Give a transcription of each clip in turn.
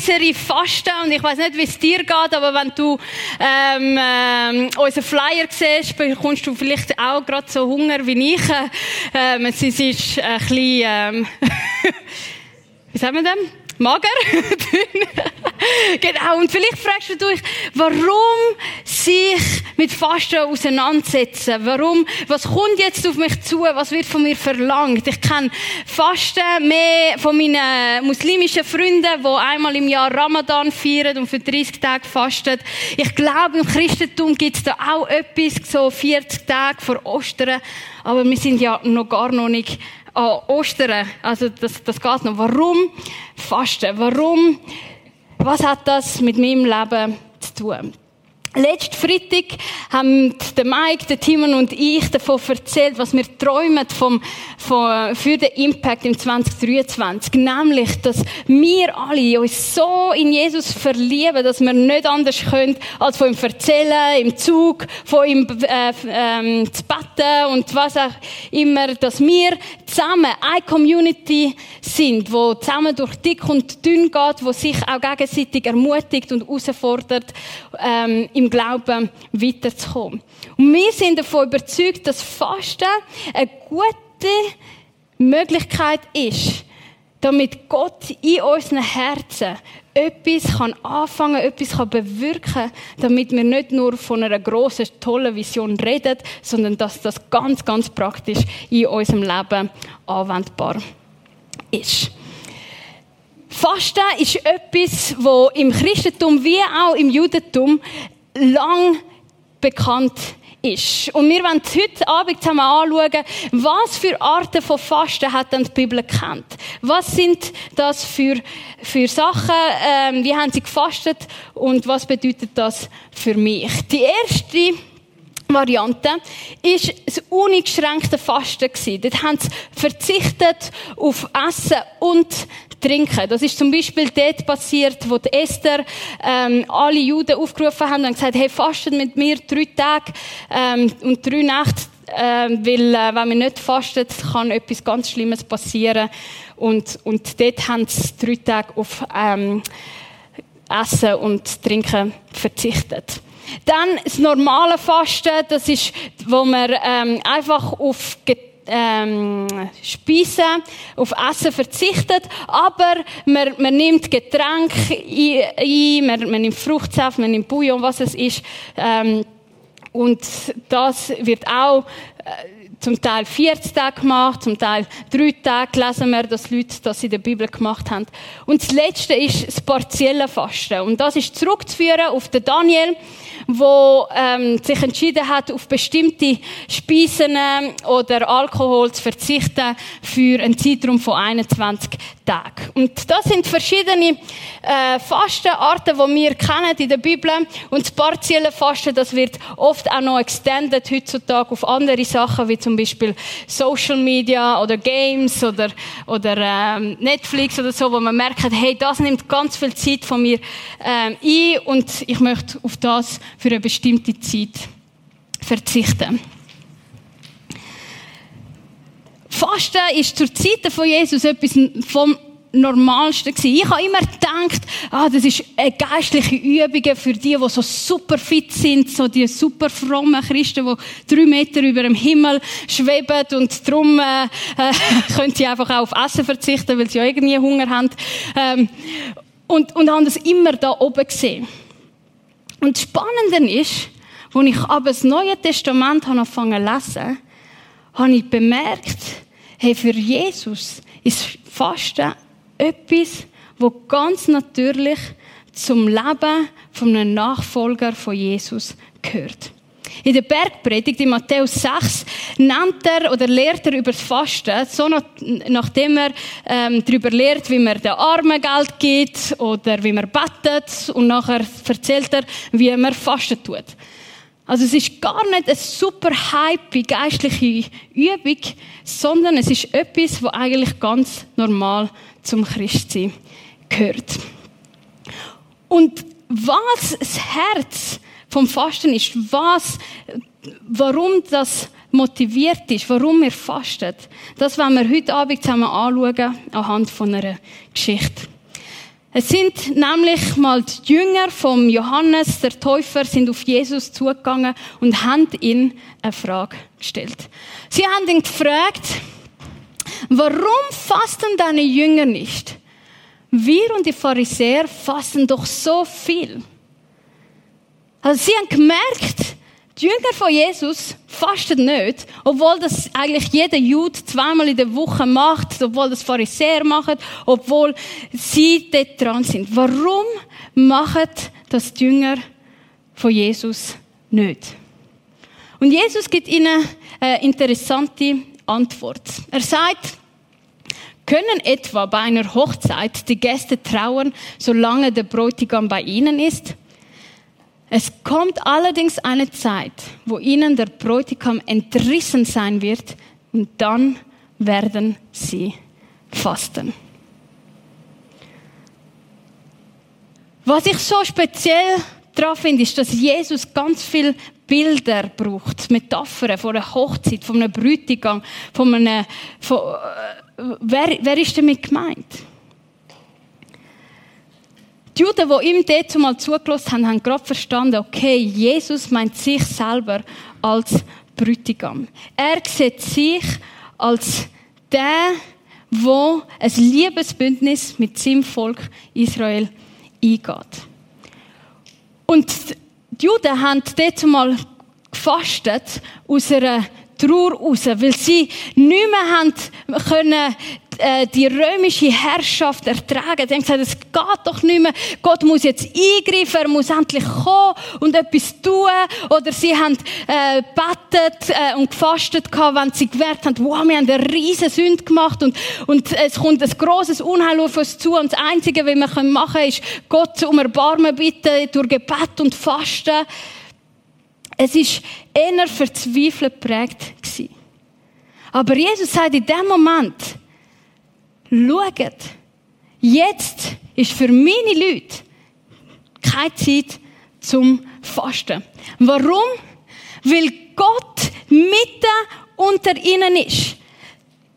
Serie Fasten. Und ich weiß nicht, wie es dir geht, aber wenn du ähm, ähm, unseren Flyer siehst, bekommst du vielleicht auch gerade so Hunger wie ich. Ähm, es ist ein bisschen, ähm, wie sagen wir denn? Mager, genau. Und vielleicht fragst du dich, warum sich mit Fasten auseinandersetzen? Warum, was kommt jetzt auf mich zu? Was wird von mir verlangt? Ich kenne Fasten mehr von meinen muslimischen Freunden, die einmal im Jahr Ramadan feiern und für 30 Tage fasten. Ich glaube, im Christentum gibt es da auch etwas, so 40 Tage vor Ostern. Aber wir sind ja noch gar noch nicht an Ostern. Also das, das geht noch. Warum Fasten? Warum? Was hat das mit meinem Leben zu tun? Letzten Freitag haben der Mike, der Timon und ich davon erzählt, was wir träumen vom, vom, für den Impact im 2023. Nämlich, dass wir alle uns so in Jesus verlieben, dass wir nicht anders können, als von ihm erzählen, im Zug, von ihm äh, ähm, zu beten und was auch immer, dass wir zusammen eine Community sind, wo zusammen durch dick und dünn geht, wo sich auch gegenseitig ermutigt und herausfordert, ähm, im Glauben weiterzukommen. Und wir sind davon überzeugt, dass Fasten eine gute Möglichkeit ist, damit Gott in unseren Herzen etwas kann anfangen, etwas kann bewirken, damit wir nicht nur von einer großen, tollen Vision reden, sondern dass das ganz, ganz praktisch in unserem Leben anwendbar ist. Fasten ist etwas, wo im Christentum wie auch im Judentum lang bekannt ist. Und wir wollen heute Abend zusammen anschauen, was für Arten von Fasten hat denn die Bibel kennt. Was sind das für, für Sachen, ähm, wie haben sie gefastet und was bedeutet das für mich? Die erste Variante ist das uneingeschränkte Fasten gewesen. Dort haben sie verzichtet auf Essen und trinken. Das ist zum Beispiel dort passiert, wo die Esther ähm, alle Juden aufgerufen haben und gesagt, hey, fastet mit mir drei Tage ähm, und drei Nächte, ähm, weil äh, wenn wir nicht fasten, kann etwas ganz Schlimmes passieren. Und, und dort haben sie drei Tage auf ähm, Essen und Trinken verzichtet. Dann das normale Fasten, das ist, wo man ähm, einfach auf Get ähm, Speisen, auf Essen verzichtet, aber man, man nimmt Getränke ein, man, man nimmt Fruchtsaft, man nimmt Bouillon, was es ist. Ähm, und das wird auch äh, zum Teil 40 Tage gemacht, zum Teil drei Tage lesen wir, dass Leute das in der Bibel gemacht haben. Und das Letzte ist das partielle Fasten. Und das ist zurückzuführen auf den Daniel, wo ähm, sich entschieden hat, auf bestimmte Speisen oder Alkohol zu verzichten für einen Zeitraum von 21 Tagen. Und das sind verschiedene äh, Fastenarten, die wir kennen in der Bibel. Und das partielle Fasten, das wird oft auch noch extended heutzutage auf andere Sachen, wie zum Beispiel Social Media oder Games oder, oder ähm, Netflix oder so, wo man merkt, hey, das nimmt ganz viel Zeit von mir ähm, ein und ich möchte auf das für eine bestimmte Zeit verzichten. Fasten ist zur Zeit von Jesus etwas vom Normalste gewesen. Ich habe immer gedacht, ah, das ist eine geistliche Übung für die, die so super fit sind, so die super frommen Christen, die drei Meter über dem Himmel schweben und darum äh, äh, können sie einfach auch auf Essen verzichten, weil sie ja irgendwie Hunger haben. Ähm, und, und haben das immer da oben gesehen. Und das Spannende ist, als ich aber das Neue Testament angefangen zu lesen, habe ich bemerkt, hey, für Jesus ist Fasten etwas, wo ganz natürlich zum Leben von einem Nachfolger von Jesus gehört. In der Bergpredigt in Matthäus 6 nennt er oder lehrt er über das Fasten, so nach, nachdem er ähm, darüber lehrt, wie man den Armen Geld gibt oder wie man betet und nachher erzählt er, wie man Fasten tut. Also es ist gar nicht eine super hype geistliche Übung, sondern es ist etwas, was eigentlich ganz normal zum Christsein gehört. Und was das Herz vom Fasten ist, was, warum das motiviert ist, warum wir fasten, das wollen wir heute Abend zusammen anschauen, anhand von einer Geschichte. Es sind nämlich mal die Jünger vom Johannes, der Täufer, sind auf Jesus zugegangen und haben ihn eine Frage gestellt. Sie haben ihn gefragt, warum fasten deine Jünger nicht? Wir und die Pharisäer fasten doch so viel. Also sie haben gemerkt, die Jünger von Jesus fasten nicht, obwohl das eigentlich jeder Jude zweimal in der Woche macht, obwohl das Pharisäer machen, obwohl sie dort dran sind. Warum machen das die Jünger von Jesus nicht? Und Jesus gibt ihnen eine interessante Antwort. Er sagt, können etwa bei einer Hochzeit die Gäste trauern, solange der Bräutigam bei ihnen ist? Es kommt allerdings eine Zeit, wo ihnen der Bräutigam entrissen sein wird und dann werden sie fasten. Was ich so speziell daran finde, ist, dass Jesus ganz viel Bilder braucht, Metaphern von einer Hochzeit, von einem Bräutigam, von einem, von, äh, wer, wer ist damit gemeint? Die Juden, die ihm dort mal zugelassen haben, haben gerade verstanden, okay, Jesus meint sich selber als Brütigam. Er sieht sich als der, wo ein Liebesbündnis mit seinem Volk Israel eingeht. Und die Juden haben dort mal gefastet aus einer Trauer raus, weil sie nicht mehr haben können äh, die römische Herrschaft ertragen. Sie haben gesagt, es geht doch nicht mehr. Gott muss jetzt eingreifen, er muss endlich kommen und etwas tun. Oder sie haben äh, betet äh, und gefastet gehabt, wenn sie gemerkt haben, wow, wir haben eine riesen Sünde gemacht und, und es kommt ein grosses Unheil auf uns zu und das Einzige, was wir machen können, ist Gott um Erbarmen bitten durch Gebet und Fasten. Es ist eher verzweifelt geprägt. Aber Jesus sagt in dem Moment, schaut, jetzt ist für meine Leute keine Zeit zum Fasten. Warum? Weil Gott mitten unter ihnen ist.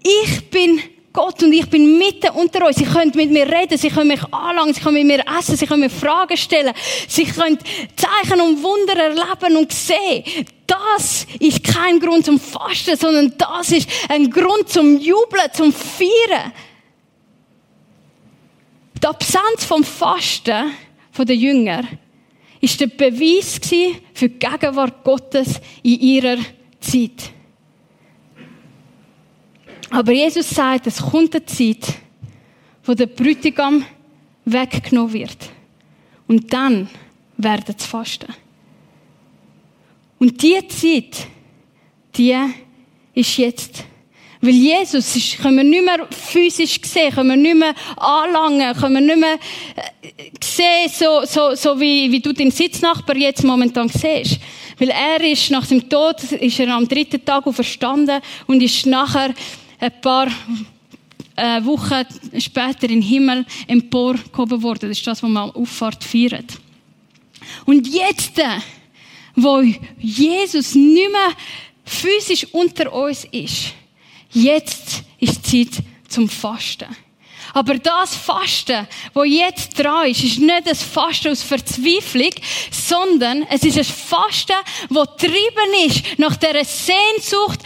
Ich bin Gott und ich bin mitten unter euch. Sie können mit mir reden, sie können mich anlangen, sie können mit mir essen, sie können mir Fragen stellen, sie können Zeichen und Wunder erleben und sehen. Das ist kein Grund zum Fasten, sondern das ist ein Grund zum Jubeln, zum Feiern. Die Absenz vom Fasten von den Jüngern ist der Beweis für die Gegenwart Gottes in ihrer Zeit. Aber Jesus sagt, es kommt eine Zeit, wo der Bräutigam weggenommen wird. Und dann werden sie fasten. Und diese Zeit, die ist jetzt. Weil Jesus ist, können wir nicht mehr physisch sehen, können wir nicht mehr anlangen, können wir nicht mehr äh, sehen, so, so, so wie, wie du deinen Sitznachbar jetzt momentan siehst. Weil er ist nach seinem Tod, ist er am dritten Tag auferstanden und ist nachher ein paar äh, Wochen später in den Himmel emporgehoben worden. Das ist das, was man Auffahrt feiert. Und jetzt, äh, wo Jesus nicht mehr physisch unter uns ist, jetzt ist Zeit zum Fasten. Aber das Fasten, wo jetzt dran ist, ist nicht ein Fasten aus Verzweiflung, sondern es ist ein Fasten, wo getrieben ist nach der Sehnsucht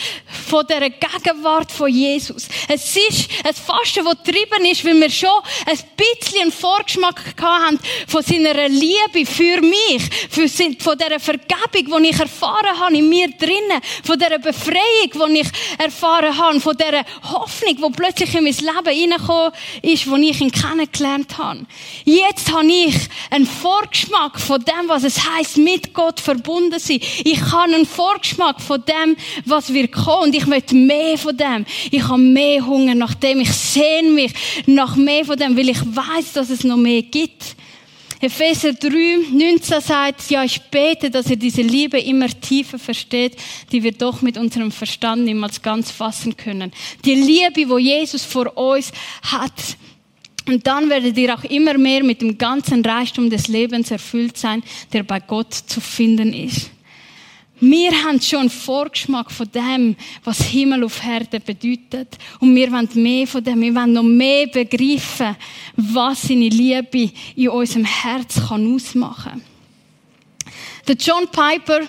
von der Gegenwart von Jesus. Es ist ein Fasten, wo getrieben ist, weil wir schon ein bisschen einen Vorgeschmack haben von seiner Liebe für mich, für, von der Vergebung, die ich erfahren habe in mir drinnen, von der Befreiung, die ich erfahren habe, von der Hoffnung, die plötzlich in mein Leben hineingekommen ist, wo ich ihn kennengelernt habe. Jetzt habe ich einen Vorgeschmack von dem, was es heißt, mit Gott verbunden sein. Ich habe einen Vorgeschmack von dem, was wir kommen. Und ich möchte mehr von dem. Ich habe mehr Hunger nach dem. Ich sehne mich nach mehr von dem, weil ich weiß, dass es noch mehr gibt. Epheser 3, 19 sagt, ja, ich bete, dass ihr diese Liebe immer tiefer versteht, die wir doch mit unserem Verstand niemals ganz fassen können. Die Liebe, wo Jesus vor uns hat. Und dann werdet ihr auch immer mehr mit dem ganzen Reichtum des Lebens erfüllt sein, der bei Gott zu finden ist. Wir haben schon einen Vorgeschmack von dem, was Himmel auf Erde bedeutet. Und wir wollen mehr von dem. Wir wollen noch mehr begreifen, was seine Liebe in unserem Herz kann ausmachen Der John Piper,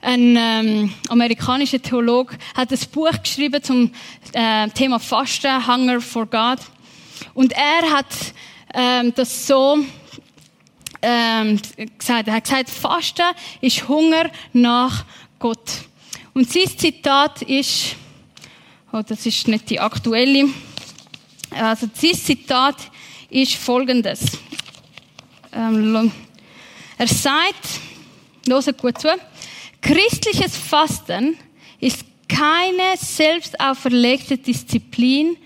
ein ähm, amerikanischer Theologe, hat ein Buch geschrieben zum äh, Thema Fasten, Hunger for God. Und er hat ähm, das so ähm, gesagt. Er hat gesagt, Fasten ist Hunger nach Gott. Und sein Zitat ist, oh, das ist nicht die aktuelle, also sein Zitat ist folgendes. Ähm, er sagt, hört gut zu, christliches Fasten ist keine selbst auferlegte Disziplin,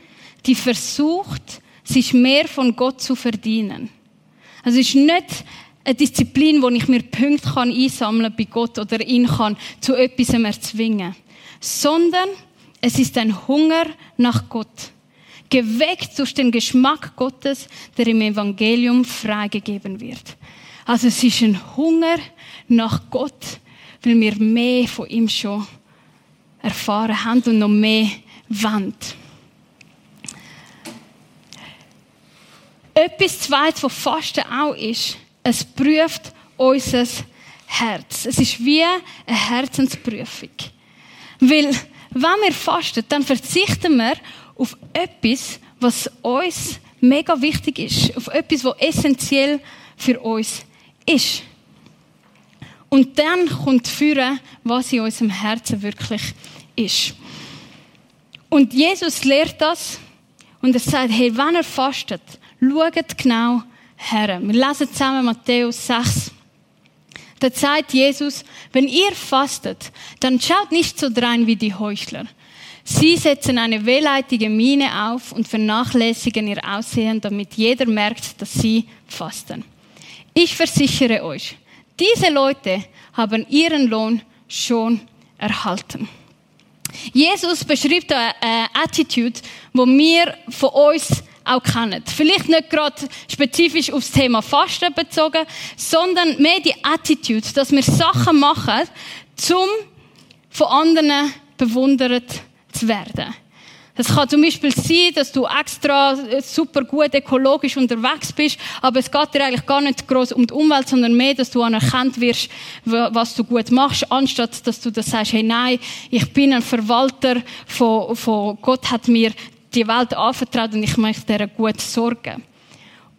die versucht, sich mehr von Gott zu verdienen. Also es ist nicht eine Disziplin, wo ich mir Punkte kann einsammeln bei Gott oder ihn kann zu etwas erzwingen, sondern es ist ein Hunger nach Gott, geweckt durch den Geschmack Gottes, der im Evangelium freigegeben wird. Also es ist ein Hunger nach Gott, weil wir mehr von ihm schon erfahren haben und noch mehr wollen. Etwas Zweites, was Fasten auch ist, es prüft unser Herz. Es ist wie eine Herzensprüfung. Weil, wenn wir fasten, dann verzichten wir auf etwas, was uns mega wichtig ist. Auf etwas, was essentiell für uns ist. Und dann kommt führen, was in unserem Herzen wirklich ist. Und Jesus lehrt das und er sagt, hey, wenn er fastet, Schaut genau her. Wir lesen zusammen Matthäus 6. Da sagt Jesus, wenn ihr fastet, dann schaut nicht so drein wie die Heuchler. Sie setzen eine wehleidige Miene auf und vernachlässigen ihr Aussehen, damit jeder merkt, dass sie fasten. Ich versichere euch, diese Leute haben ihren Lohn schon erhalten. Jesus beschreibt eine Attitude, wo wir von uns auch kennen. Vielleicht nicht gerade spezifisch aufs Thema Fasten bezogen, sondern mehr die Attitude, dass wir Sachen machen, zum von anderen bewundert zu werden. Es kann zum Beispiel sein, dass du extra super gut ökologisch unterwegs bist, aber es geht dir eigentlich gar nicht groß um die Umwelt, sondern mehr, dass du anerkannt wirst, was du gut machst, anstatt dass du das sagst, hey nein, ich bin ein Verwalter von, von Gott hat mir die Welt anvertraut und ich möchte dir gut sorgen.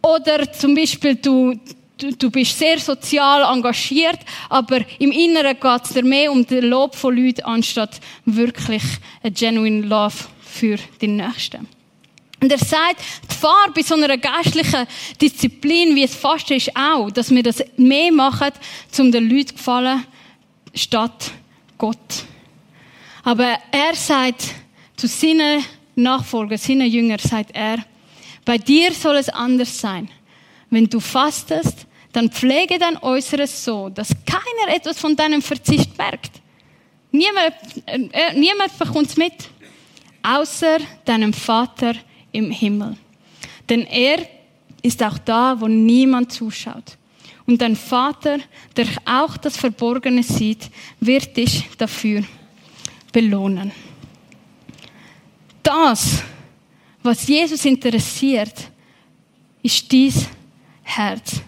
Oder zum Beispiel, du, du, du bist sehr sozial engagiert, aber im Inneren geht es dir mehr um den Lob von Leuten, anstatt wirklich eine genuine Love für den Nächsten. Und er sagt, die Gefahr bei so einer geistlichen Disziplin, wie es fast ist, auch, dass wir das mehr machen, um den Leuten zu gefallen, statt Gott. Aber er sagt zu seinen Nachfolger, seinen Jünger, sagt er, bei dir soll es anders sein. Wenn du fastest, dann pflege dein Äußeres so, dass keiner etwas von deinem Verzicht merkt. Niemand, äh, niemand bekommt es mit, außer deinem Vater im Himmel. Denn er ist auch da, wo niemand zuschaut. Und dein Vater, der auch das Verborgene sieht, wird dich dafür belohnen das, was Jesus interessiert, ist dies Herz.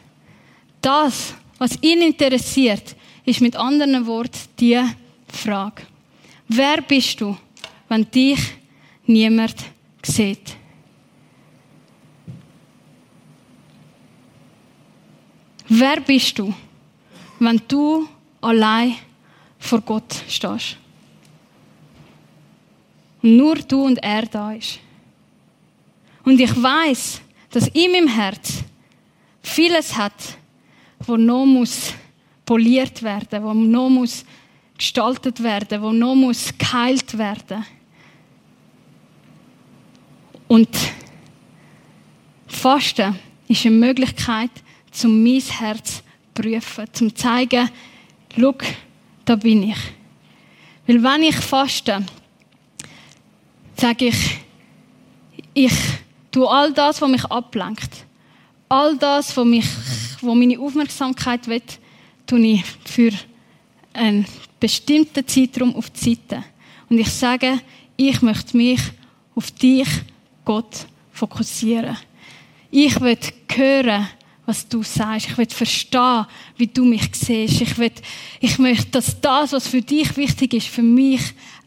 Das, was ihn interessiert, ist mit anderen Worten die Frage. Wer bist du, wenn dich niemand sieht? Wer bist du, wenn du allein vor Gott stehst? Und nur du und er da ist. Und ich weiß, dass in meinem Herz vieles hat, wo noch muss poliert werden, wo noch muss gestaltet werden, wo noch muss geheilt werden. Und Fasten ist eine Möglichkeit, zum mein Herz zu prüfen, zum zu zeigen, schau, da bin ich. Weil wenn ich faste, sage ich, ich tue all das, was mich ablenkt, all das, was mich, wo meine Aufmerksamkeit will, tue ich für eine bestimmten Zeitraum auf die Seite. Und ich sage, ich möchte mich auf dich, Gott, fokussieren. Ich will hören, was du sagst. Ich will verstehen, wie du mich siehst. Ich, will, ich möchte, dass das, was für dich wichtig ist, für mich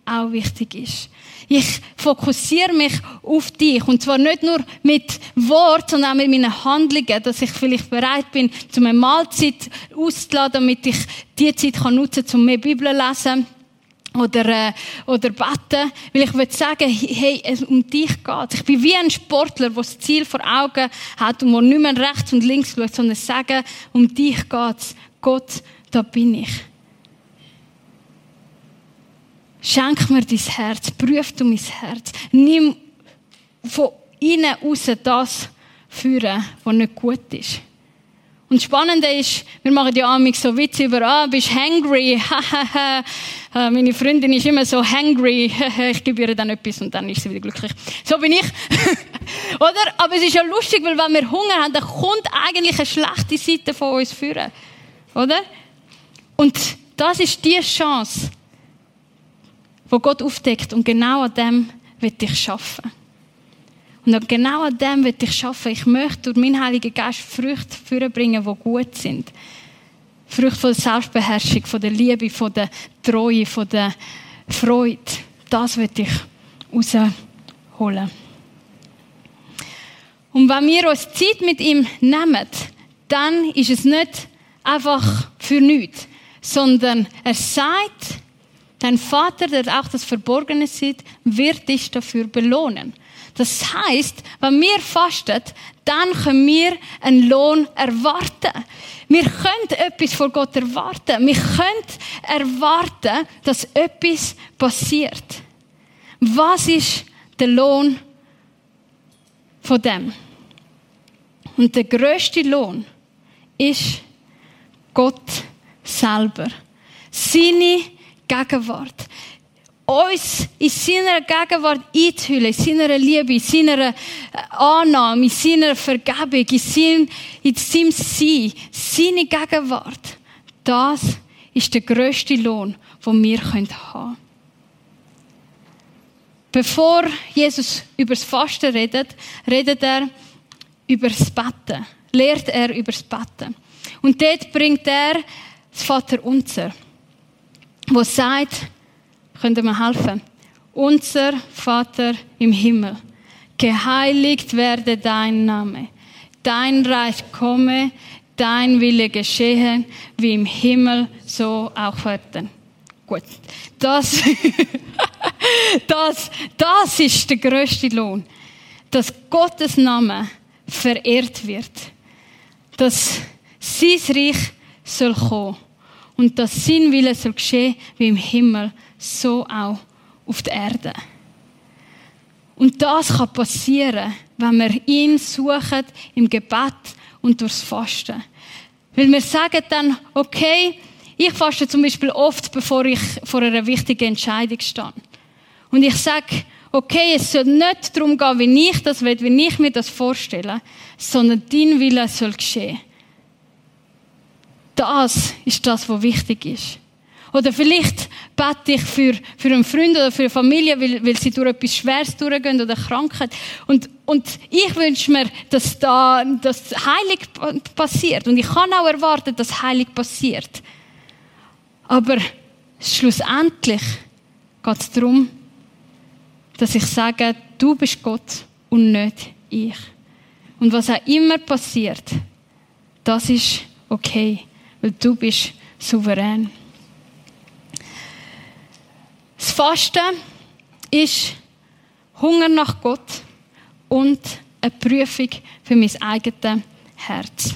auch wichtig ist. Ich fokussiere mich auf dich. Und zwar nicht nur mit Wort, sondern auch mit meinen Handlungen, dass ich vielleicht bereit bin, zu einer Mahlzeit auszuladen, damit ich die Zeit nutzen kann, um mehr Bibel zu lesen oder, äh, oder beten, weil ich will sagen, hey, es um dich geht. Ich bin wie ein Sportler, der das Ziel vor Augen hat und der nicht mehr rechts und links schaut, sondern sagen, um dich geht's. Gott, da bin ich. Schenk mir dein Herz, prüf du mein Herz. Nimm von innen raus das führen, was nicht gut ist. Und das Spannende ist, wir machen ja amig so Witze über, ah, bist hangry, äh, Meine Freundin ist immer so hangry, ich gebe ihr dann etwas und dann ist sie wieder glücklich. So bin ich. Oder? Aber es ist ja lustig, weil wenn wir Hunger haben, dann kommt eigentlich eine schlechte Seite von uns führen. Oder? Und das ist die Chance, wo Gott aufdeckt und genau an dem wird ich schaffen. Und genau an dem wird ich schaffen. Ich möchte durch meinen Heiligen Geist Früchte vorbringen, die gut sind. Früchte von der Selbstbeherrschung, von der Liebe, von der Treue, von der Freude. Das wird ich rausholen. Und wenn wir uns Zeit mit ihm nehmen, dann ist es nicht einfach für nichts, sondern er sagt, Dein Vater, der auch das Verborgene sieht, wird dich dafür belohnen. Das heißt, wenn wir fasten, dann können wir einen Lohn erwarten. Wir können etwas vor Gott erwarten. Wir können erwarten, dass etwas passiert. Was ist der Lohn von dem? Und der größte Lohn ist Gott selber. Seine Gegenwart. Uns in seiner Gegenwart einzuhüllen, in seiner Liebe, in seiner äh, Annahme, in seiner Vergebung, in seinem, in seinem Sein, seine Gegenwart. Das ist der grösste Lohn, den wir haben können. Bevor Jesus über das Fasten redet, redet er über das Betten. Lehrt er über das Betten. Und dort bringt er das Vater unser wo sagt, könnt ihr mir helfen? Unser Vater im Himmel, geheiligt werde dein Name, dein Reich komme, dein Wille geschehe, wie im Himmel, so auch auf Erden. Gut, das, das, das ist der größte Lohn, dass Gottes Name verehrt wird, dass sein Reich soll kommen und dass sein Wille soll geschehen wie im Himmel, so auch auf der Erde. Und das kann passieren, wenn wir ihn suchen im Gebet und durchs Fasten. Weil wir sagen dann, okay, ich faste zum Beispiel oft, bevor ich vor einer wichtigen Entscheidung stehe. Und ich sage, okay, es soll nicht darum gehen, wie ich das will, wie ich mir das vorstelle, sondern dein Wille soll geschehen. Das ist das, was wichtig ist. Oder vielleicht bete ich für, für einen Freund oder für eine Familie, weil, weil sie durch etwas Schweres durchgehen oder Krankheit. Und, und ich wünsche mir, dass da, dass heilig passiert. Und ich kann auch erwarten, dass heilig passiert. Aber schlussendlich geht es darum, dass ich sage, du bist Gott und nicht ich. Und was auch immer passiert, das ist okay weil du bist souverän. Das Fasten ist Hunger nach Gott und eine Prüfung für mein eigenes Herz.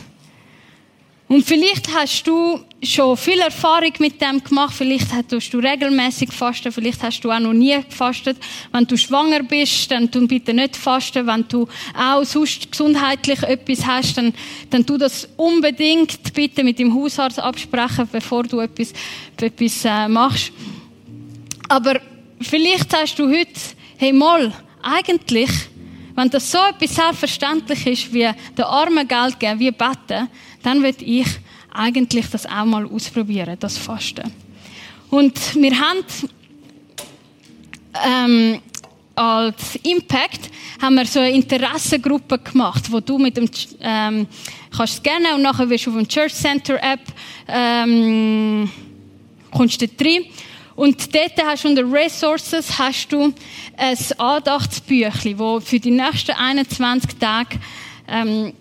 Und vielleicht hast du schon viel Erfahrung mit dem gemacht. Vielleicht hast du regelmäßig fasten. Vielleicht hast du auch noch nie gefastet. Wenn du schwanger bist, dann tu bitte nicht fasten. Wenn du auch sonst gesundheitlich etwas hast, dann, dann tu das unbedingt bitte mit dem Hausarzt absprechen, bevor du etwas, etwas äh, machst. Aber vielleicht hast du heute, hey mal, eigentlich, wenn das so etwas selbstverständlich ist, wie der Armen Geld geben, wie beten, dann würde ich eigentlich das auch mal ausprobieren, das Fasten. Und wir haben ähm, als Impact haben wir so eine Interessengruppe gemacht, wo du mit dem ähm, kannst scannen und nachher wirst du auf dem Church Center App ähm, du rein. Und dort hast du unter Resources hast du ein Andachtsbüchlein, wo für die nächsten 21 Tage ähm,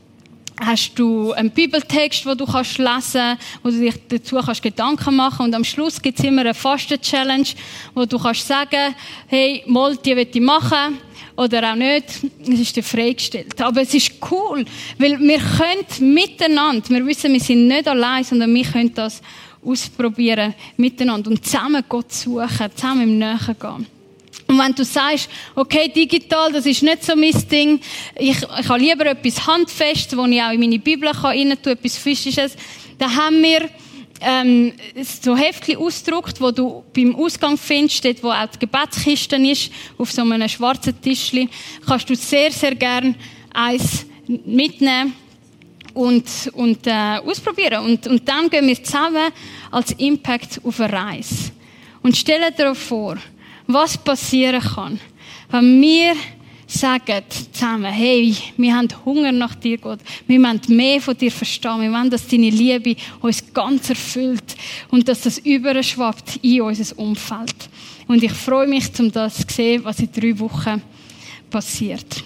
hast du einen Bibeltext, wo du kannst lesen, wo du dich dazu kannst Gedanken machen und am Schluss gibt es immer eine Fasten-Challenge, wo du kannst sagen, hey, mal, die will ich machen oder auch nicht, es ist dir freigestellt. Aber es ist cool, weil wir können miteinander, wir wissen, wir sind nicht allein, sondern wir können das ausprobieren miteinander und zusammen Gott suchen, zusammen im Nähen gehen. Und wenn du sagst, okay, digital, das ist nicht so mein Ding, ich, ich habe lieber etwas Handfestes, wo ich auch in meine Bibel kann rein tun, etwas Physisches, dann haben wir ähm, so Heftchen ausgedruckt, wo du beim Ausgang findest, dort wo auch die Gebetskiste ist, auf so einem schwarzen Tischli, kannst du sehr, sehr gern eins mitnehmen und, und äh, ausprobieren. Und, und dann gehen wir zusammen als Impact auf eine Reise. Und stell dir vor, was passieren kann, wenn wir sagen zusammen, hey, wir haben Hunger nach dir, Gott. Wir wollen mehr von dir verstehen. Wir wollen, dass deine Liebe uns ganz erfüllt und dass das überschwappt in unser Umfeld. Und ich freue mich, um das zu sehen, was in drei Wochen passiert.